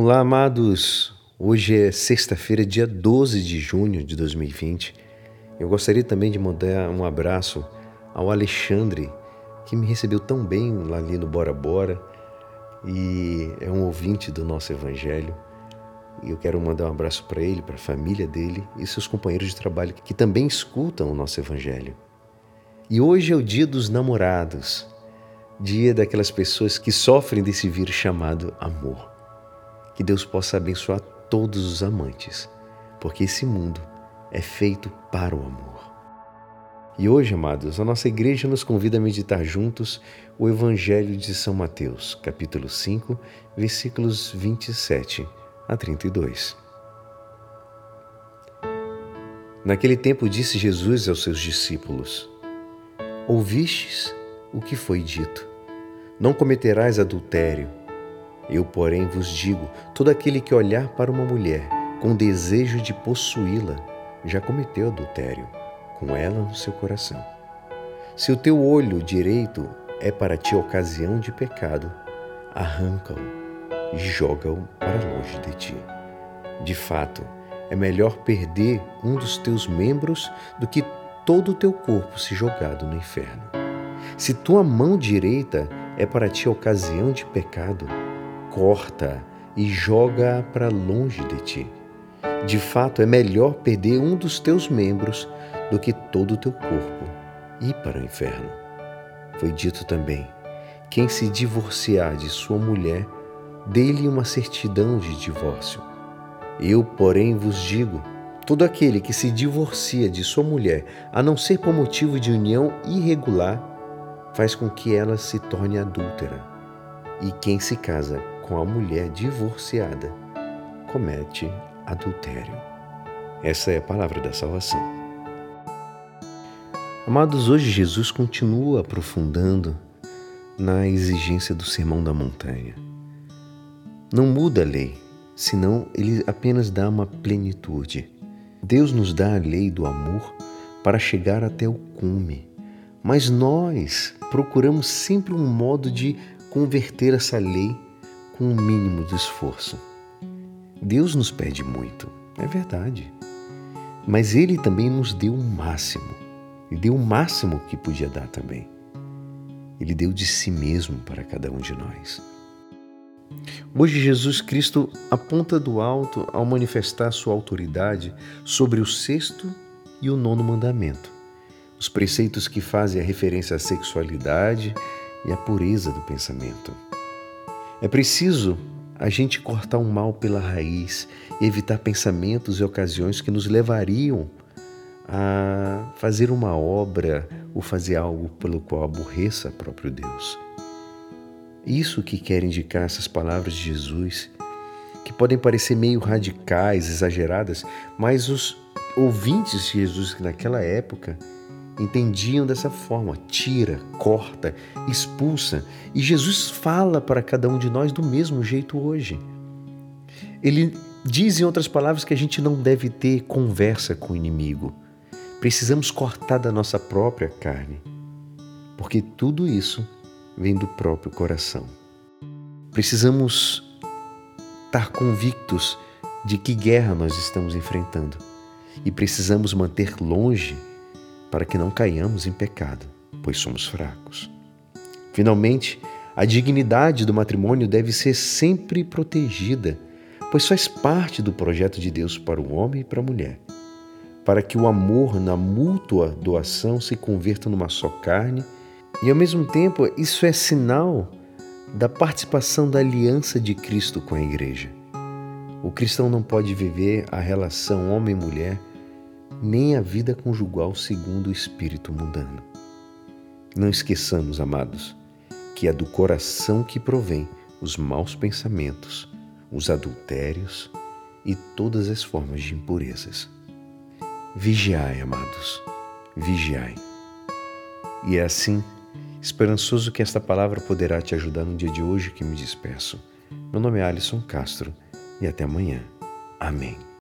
Olá, amados. Hoje é sexta-feira, dia 12 de junho de 2020. Eu gostaria também de mandar um abraço ao Alexandre, que me recebeu tão bem lá ali no Bora Bora e é um ouvinte do nosso evangelho. E eu quero mandar um abraço para ele, para a família dele e seus companheiros de trabalho que também escutam o nosso evangelho. E hoje é o dia dos namorados, dia daquelas pessoas que sofrem desse vírus chamado amor. Que Deus possa abençoar todos os amantes, porque esse mundo é feito para o amor. E hoje, amados, a nossa igreja nos convida a meditar juntos o Evangelho de São Mateus, capítulo 5, versículos 27 a 32. Naquele tempo disse Jesus aos seus discípulos: Ouvistes o que foi dito: Não cometerás adultério. Eu, porém, vos digo: todo aquele que olhar para uma mulher com desejo de possuí-la, já cometeu adultério com ela no seu coração. Se o teu olho direito é para ti ocasião de pecado, arranca-o e joga-o para longe de ti. De fato, é melhor perder um dos teus membros do que todo o teu corpo se jogado no inferno. Se tua mão direita é para ti ocasião de pecado, corta e joga-a para longe de ti. De fato, é melhor perder um dos teus membros do que todo o teu corpo ir para o inferno. Foi dito também: quem se divorciar de sua mulher, dê-lhe uma certidão de divórcio. Eu, porém, vos digo: todo aquele que se divorcia de sua mulher, a não ser por motivo de união irregular, faz com que ela se torne adúltera. E quem se casa com a mulher divorciada comete adultério. Essa é a palavra da salvação. Amados, hoje Jesus continua aprofundando na exigência do sermão da montanha. Não muda a lei, senão ele apenas dá uma plenitude. Deus nos dá a lei do amor para chegar até o cume, mas nós procuramos sempre um modo de converter essa lei com o um mínimo de esforço. Deus nos pede muito, é verdade, mas Ele também nos deu o máximo ele deu o máximo que podia dar também. Ele deu de si mesmo para cada um de nós. Hoje, Jesus Cristo aponta do alto ao manifestar sua autoridade sobre o sexto e o nono mandamento, os preceitos que fazem a referência à sexualidade e à pureza do pensamento. É preciso a gente cortar o mal pela raiz evitar pensamentos e ocasiões que nos levariam a fazer uma obra ou fazer algo pelo qual aborreça próprio Deus. Isso que quer indicar essas palavras de Jesus, que podem parecer meio radicais, exageradas, mas os ouvintes de Jesus naquela época entendiam dessa forma: tira, corta, expulsa. E Jesus fala para cada um de nós do mesmo jeito hoje. Ele diz, em outras palavras, que a gente não deve ter conversa com o inimigo Precisamos cortar da nossa própria carne, porque tudo isso vem do próprio coração. Precisamos estar convictos de que guerra nós estamos enfrentando e precisamos manter longe para que não caiamos em pecado, pois somos fracos. Finalmente, a dignidade do matrimônio deve ser sempre protegida, pois faz parte do projeto de Deus para o homem e para a mulher para que o amor na mútua doação se converta numa só carne, e ao mesmo tempo isso é sinal da participação da aliança de Cristo com a igreja. O cristão não pode viver a relação homem-mulher nem a vida conjugal segundo o espírito mundano. Não esqueçamos, amados, que é do coração que provém os maus pensamentos, os adultérios e todas as formas de impurezas. Vigiai, amados, vigiai. E é assim, esperançoso que esta palavra poderá te ajudar no dia de hoje que me despeço. Meu nome é Alisson Castro e até amanhã. Amém.